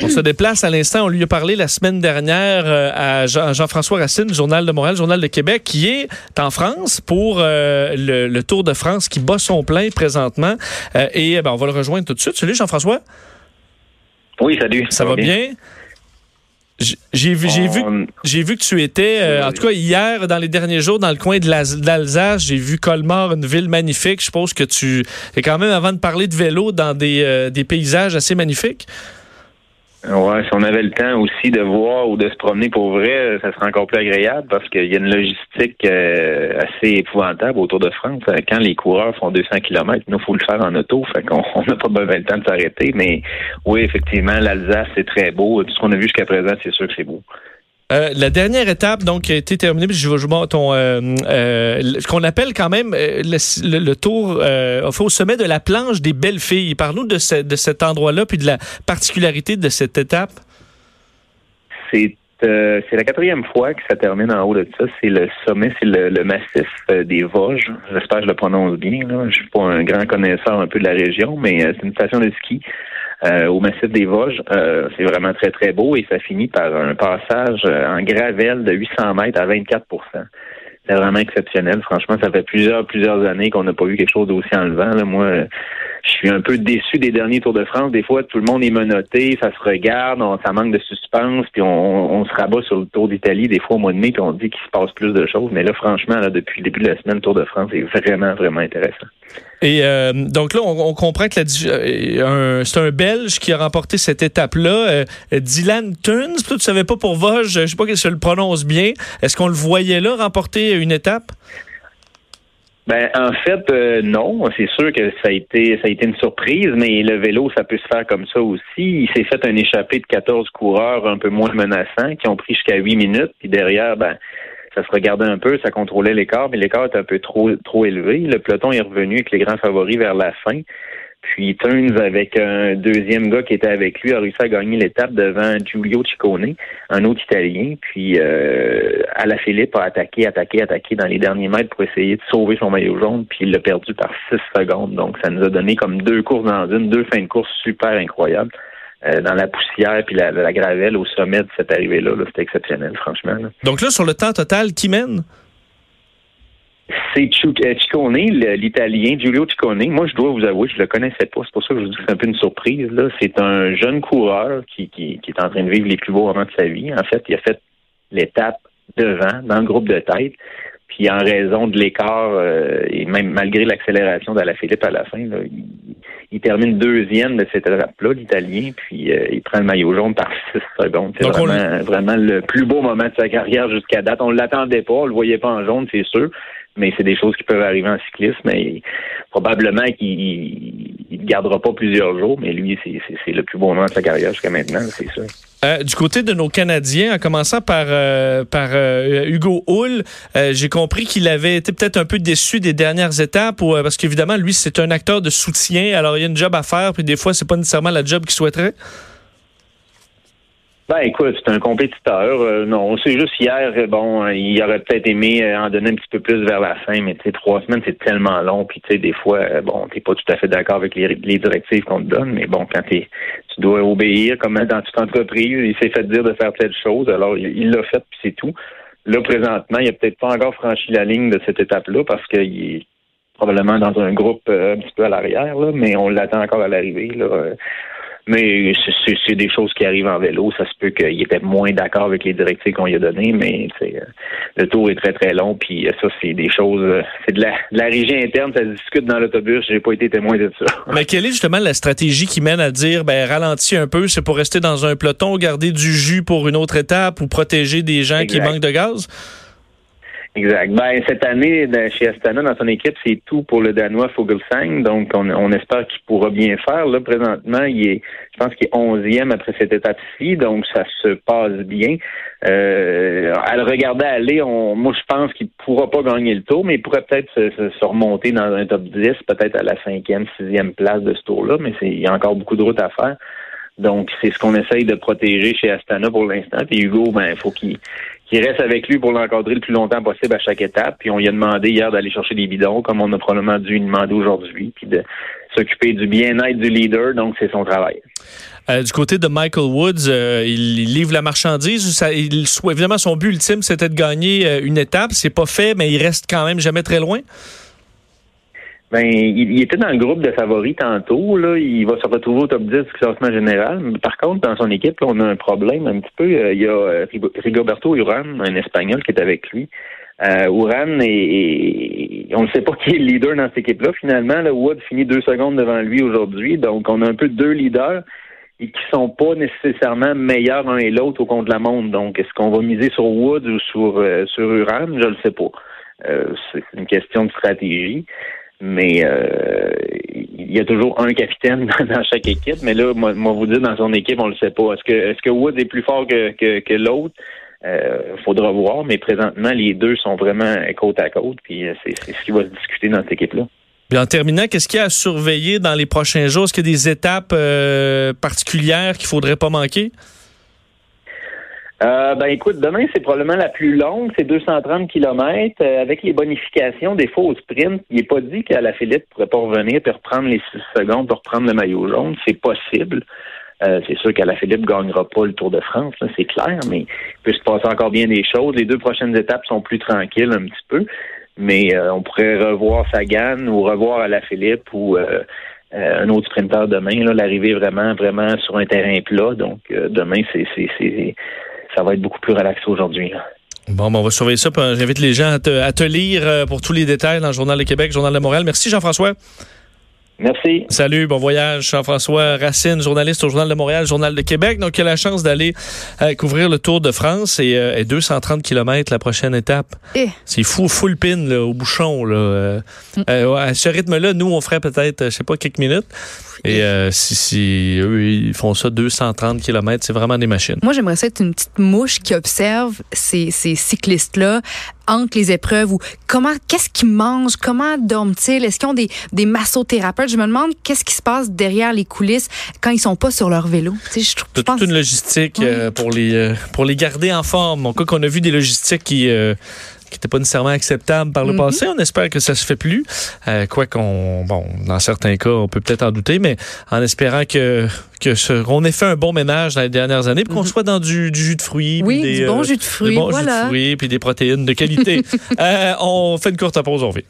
On se déplace à l'instant. On lui a parlé la semaine dernière euh, à Jean-François Racine, Journal de Montréal, Journal de Québec, qui est en France pour euh, le, Tour de France qui bat son plein présentement. Euh, et ben, on va le rejoindre tout de suite. Salut Jean-François. Oui, salut. Ça, va bien? J'ai vu, j'ai vu, j'ai vu que tu étais, en tout cas hier, dans les derniers jours, dans le coin de l'Alsace, j'ai vu Colmar, une ville magnifique. Je suppose que tu es quand même, avant de parler de vélo, dans des, des paysages assez magnifiques. Ouais, si on avait le temps aussi de voir ou de se promener pour vrai, ça serait encore plus agréable parce qu'il y a une logistique euh, assez épouvantable autour de France. Quand les coureurs font 200 km, nous, faut le faire en auto, fait qu'on n'a pas besoin le temps de s'arrêter. Mais oui, effectivement, l'Alsace, c'est très beau. Tout ce qu'on a vu jusqu'à présent, c'est sûr que c'est beau. Euh, la dernière étape donc a été terminée. Je vais jouer ton euh, euh, ce qu'on appelle quand même le, tour au sommet de la planche des belles filles. Parle-nous de, cet endroit-là puis de la particularité de cette étape. C'est c'est la quatrième fois que ça termine en haut de ça. C'est le sommet, c'est le, massif des Vosges. J'espère que je le prononce bien. Là. Je suis pas un grand connaisseur un peu de la région, mais c'est une station de ski euh, au massif des Vosges. Euh, c'est vraiment très, très beau et ça finit par un passage euh, en gravelle de 800 mètres à 24% c'est vraiment exceptionnel. Franchement, ça fait plusieurs, plusieurs années qu'on n'a pas vu quelque chose d'aussi enlevant. Là. Moi, je suis un peu déçu des derniers Tours de France. Des fois, tout le monde est menotté, ça se regarde, ça manque de suspense, puis on, se rabat sur le Tour d'Italie des fois au mois de mai, puis on dit qu'il se passe plus de choses. Mais là, franchement, là, depuis le début de la semaine, le Tour de France est vraiment, vraiment intéressant. Et euh, donc là, on, comprend que euh, c'est un Belge qui a remporté cette étape-là. Euh, Dylan Tuns, tu ne savais pas pour Vosges, je ne sais pas si je le prononce bien. Est-ce qu'on le voyait là remporter une étape? Ben en fait euh, non, c'est sûr que ça a été ça a été une surprise, mais le vélo ça peut se faire comme ça aussi. Il s'est fait un échappé de 14 coureurs un peu moins menaçants qui ont pris jusqu'à 8 minutes, puis derrière ben ça se regardait un peu, ça contrôlait l'écart, mais l'écart était un peu trop trop élevé. Le peloton est revenu avec les grands favoris vers la fin. Puis Turns, avec un deuxième gars qui était avec lui, a réussi à gagner l'étape devant Giulio Ciccone, un autre Italien. Puis euh, Philippe a attaqué, attaqué, attaqué dans les derniers mètres pour essayer de sauver son maillot jaune, puis il l'a perdu par six secondes. Donc ça nous a donné comme deux courses dans une, deux fins de course super incroyables. Euh, dans la poussière puis la, gravelle au sommet de cette arrivée-là, -là, c'était exceptionnel, franchement. Donc là, sur le temps total, qui mène? C'est euh, Ciccone, l'italien, Giulio Ciccone. Moi, je dois vous avouer, je le connaissais pas. C'est pour ça que je vous dis que c'est un peu une surprise. Là. C'est un jeune coureur qui, qui, qui, est en train de vivre les plus beaux moments de sa vie. En fait, il a fait l'étape devant, dans le groupe de tête. Puis en raison de l'écart, euh, et même malgré l'accélération Philippe à la fin, là, il, termine deuxième de cette étape-là, l'Italien, puis euh, il prend le maillot jaune par six secondes. C'est vraiment, vraiment le plus beau moment de sa carrière jusqu'à date. On ne l'attendait pas, on le voyait pas en jaune, c'est sûr mais c'est des choses qui peuvent arriver en cyclisme. Mais probablement qu'il ne gardera pas plusieurs jours, mais lui, c'est le plus beau moment de sa carrière jusqu'à maintenant, c'est sûr. Euh, du côté de nos Canadiens, en commençant par, euh, par euh, Hugo Hull, j'ai compris qu'il avait été peut-être un peu déçu des dernières étapes, parce qu'évidemment, lui, c'est un acteur de soutien, alors il y a une job à faire, puis des fois, c'est pas nécessairement la job qu'il souhaiterait. Ben écoute, c'est un compétiteur. Euh, non, c'est juste hier, euh, bon, il aurait peut-être aimé euh, en donner un petit peu plus vers la fin, mais tu sais, trois semaines, c'est tellement long, puis tu sais, des fois, bon, t'es pas tout à fait d'accord avec les, directives qu'on te donne, mais bon, quand tu dois obéir, comme dans toute entreprise, il s'est fait dire de faire telle chose, alors il l'a fait, puis c'est tout. Là, présentement, il a peut-être pas encore franchi la ligne de cette étape-là parce qu'il est probablement dans un groupe un petit peu à l'arrière, là, mais on l'attend encore à l'arrivée. Là. Mais c'est des choses qui arrivent en vélo. Ça se peut qu'il était moins d'accord avec les directives qu'on lui a données, mais euh, le tour est très, très long. Puis euh, ça, c'est des choses. Euh, c'est de la, la régie interne, ça se discute dans l'autobus. J'ai pas été témoin de ça. Mais quelle est justement la stratégie qui mène à dire ben ralentis un peu, c'est pour rester dans un peloton, garder du jus pour une autre étape ou protéger des gens qui manquent de gaz? Exact. Ben, cette année, chez Astana, dans son équipe, c'est tout pour le Danois Fogelsang. Donc, on, espère qu'il pourra bien faire. Là, présentement, il est, je pense qu'il est onzième après cette étape-ci. Donc, ça se passe bien. Euh, à le regarder aller, on, moi, je pense qu'il pourra pas gagner le tour, mais il pourrait peut-être se, remonter dans un top 10, peut-être à la cinquième, sixième place de ce tour-là. Mais il y a encore beaucoup de route à faire. Donc, c'est ce qu'on essaye de protéger chez Astana pour l'instant. Puis Hugo, ben, il faut qu'il qu'il reste avec lui pour l'encadrer le plus longtemps possible à chaque étape. Puis on lui a demandé hier d'aller chercher des bidons, comme on a probablement dû lui demander aujourd'hui, puis de s'occuper du bien-être du leader. Donc, c'est son travail. Euh, du côté de Michael Woods, euh, il, livre la marchandise. Évidemment, son but ultime, c'était de gagner euh, une étape. C'est pas fait, mais il reste quand même jamais très loin. Ben, il, était dans le groupe de favoris tantôt. Là, il va se retrouver au top 10 du classement général. Par contre, dans son équipe, on a un problème un petit peu. Euh, il y a euh, Rigoberto Uran, un Espagnol, qui est avec lui. Euh, Uran, et, on ne sait pas qui est le leader dans cette équipe-là. Finalement, le Wood finit deux secondes devant lui aujourd'hui. Donc, on a un peu deux leaders et qui sont pas nécessairement meilleurs l'un et l'autre au compte de la montre. Donc, est-ce qu'on va miser sur Wood ou sur, euh, sur Uran? Je ne le sais pas. c'est une question de stratégie mais euh, il y a toujours un capitaine dans chaque équipe. Mais là, moi, moi vous dire, dans son équipe, on le sait pas. Est-ce que est-ce que Wood est plus fort que, que, l'autre? Euh, faudra voir, mais présentement, les deux sont vraiment côte à côte, puis euh, c'est, ce qui va se discuter dans cette équipe-là. Puis en terminant, qu'est-ce qu'il y a à surveiller dans les prochains jours? Est-ce qu'il y a des étapes euh, particulières qu'il faudrait pas manquer? Euh, ben écoute, demain c'est probablement la plus longue, c'est 230 km. Euh, avec les bonifications des faux sprint, il n'est pas dit qu'à la Philippe pourrait pas revenir et reprendre les 6 secondes pour reprendre le maillot jaune. C'est possible. Euh, c'est sûr qu'à la Philippe gagnera pas le Tour de France, c'est clair, mais il peut se passer encore bien des choses. Les deux prochaines étapes sont plus tranquilles un petit peu, mais on pourrait revoir Sagan ou revoir à la Philippe ou un autre sprinter demain. L'arrivée vraiment, vraiment sur un terrain plat. Donc demain, c'est ça va être beaucoup plus relaxé aujourd'hui. Bon, ben, on va surveiller ça. J'invite les gens à te, lire euh, pour tous les détails dans le Journal de Québec, Journal de Montréal. Merci, Jean-François. Merci. Salut, bon voyage. Jean-François Racine, journaliste au Journal de Montréal, Journal de Québec. Donc, il a la chance d'aller euh, couvrir le Tour de France et, 230 euh, km la prochaine étape. Eh. C'est fou, full pin au bouchon. Là. Mm. à ce rythme-là, nous, on ferait peut-être, je sais pas, quelques minutes. Et euh, si, si, eux, ils font ça 230 km, c'est vraiment des machines. Moi, j'aimerais ça être une petite mouche qui observe ces, ces cyclistes-là entre les épreuves ou comment, qu'est-ce qu'ils mangent, comment dorment-ils, est-ce qu'ils ont des, des massothérapeutes? Je me demande qu'est-ce qui se passe derrière les coulisses quand ils sont pas sur leur vélo. Tu sais, je, toute une logistique euh, pour, les, euh, pour les garder en forme. En cas qu'on a vu des logistiques qui qui n'était pas nécessairement acceptable par le mhm. passé. On espère que ça se fait plus. Euh, quoi qu'on, bon, dans certains cas, on peut peut-être en douter, mais en espérant que que ce, on ait fait un bon ménage dans les dernières années, qu'on mhm. soit dans du, jus de fruits, oui, des, du bon euh, jus de fruits, bon jus de fruits, puis des protéines de qualité. euh, on fait une courte pause, on vit.